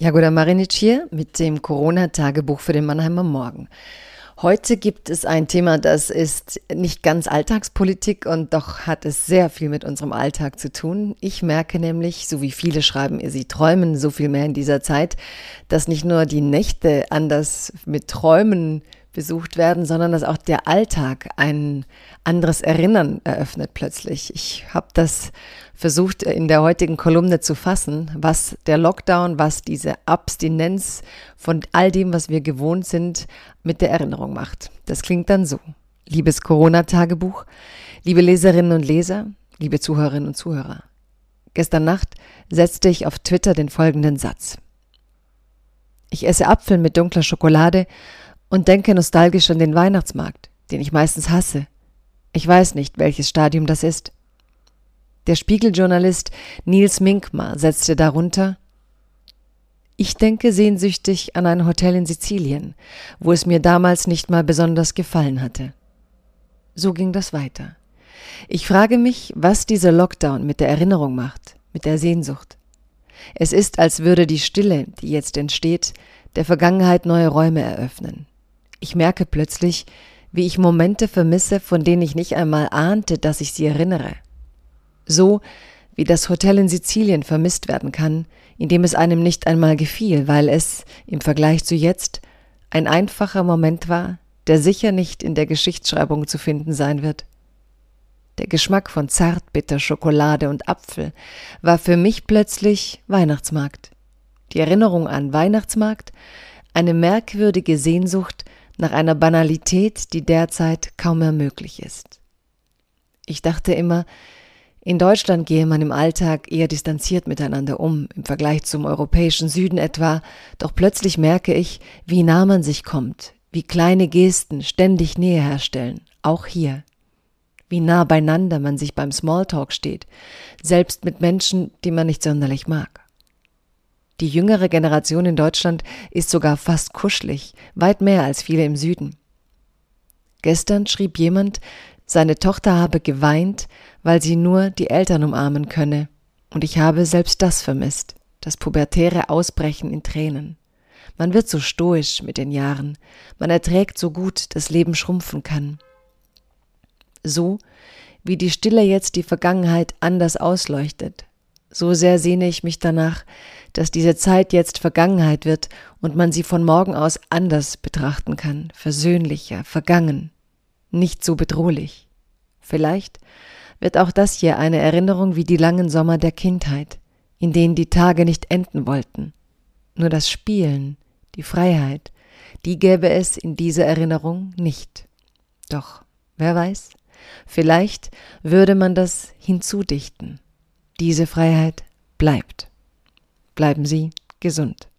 Jagoda Marinic hier mit dem Corona-Tagebuch für den Mannheimer Morgen. Heute gibt es ein Thema, das ist nicht ganz Alltagspolitik und doch hat es sehr viel mit unserem Alltag zu tun. Ich merke nämlich, so wie viele schreiben, sie träumen so viel mehr in dieser Zeit, dass nicht nur die Nächte anders mit Träumen besucht werden, sondern dass auch der Alltag ein anderes Erinnern eröffnet plötzlich. Ich habe das versucht in der heutigen Kolumne zu fassen, was der Lockdown, was diese Abstinenz von all dem, was wir gewohnt sind, mit der Erinnerung macht. Das klingt dann so. Liebes Corona-Tagebuch, liebe Leserinnen und Leser, liebe Zuhörerinnen und Zuhörer. Gestern Nacht setzte ich auf Twitter den folgenden Satz. Ich esse Apfel mit dunkler Schokolade und denke nostalgisch an den Weihnachtsmarkt, den ich meistens hasse. Ich weiß nicht, welches Stadium das ist. Der Spiegeljournalist Nils Minkmar setzte darunter Ich denke sehnsüchtig an ein Hotel in Sizilien, wo es mir damals nicht mal besonders gefallen hatte. So ging das weiter. Ich frage mich, was dieser Lockdown mit der Erinnerung macht, mit der Sehnsucht. Es ist, als würde die Stille, die jetzt entsteht, der Vergangenheit neue Räume eröffnen. Ich merke plötzlich, wie ich Momente vermisse, von denen ich nicht einmal ahnte, dass ich sie erinnere. So wie das Hotel in Sizilien vermisst werden kann, in dem es einem nicht einmal gefiel, weil es, im Vergleich zu jetzt, ein einfacher Moment war, der sicher nicht in der Geschichtsschreibung zu finden sein wird. Der Geschmack von Zartbitter, Schokolade und Apfel war für mich plötzlich Weihnachtsmarkt. Die Erinnerung an Weihnachtsmarkt, eine merkwürdige Sehnsucht nach einer Banalität, die derzeit kaum mehr möglich ist. Ich dachte immer, in Deutschland gehe man im Alltag eher distanziert miteinander um, im Vergleich zum europäischen Süden etwa, doch plötzlich merke ich, wie nah man sich kommt, wie kleine Gesten ständig Nähe herstellen, auch hier. Wie nah beieinander man sich beim Smalltalk steht, selbst mit Menschen, die man nicht sonderlich mag. Die jüngere Generation in Deutschland ist sogar fast kuschelig, weit mehr als viele im Süden. Gestern schrieb jemand, seine Tochter habe geweint, weil sie nur die Eltern umarmen könne, und ich habe selbst das vermisst, das pubertäre Ausbrechen in Tränen. Man wird so stoisch mit den Jahren, man erträgt so gut, dass Leben schrumpfen kann. So wie die Stille jetzt die Vergangenheit anders ausleuchtet, so sehr sehne ich mich danach, dass diese Zeit jetzt Vergangenheit wird und man sie von morgen aus anders betrachten kann, versöhnlicher, vergangen nicht so bedrohlich. Vielleicht wird auch das hier eine Erinnerung wie die langen Sommer der Kindheit, in denen die Tage nicht enden wollten. Nur das Spielen, die Freiheit, die gäbe es in dieser Erinnerung nicht. Doch, wer weiß, vielleicht würde man das hinzudichten. Diese Freiheit bleibt. Bleiben Sie gesund.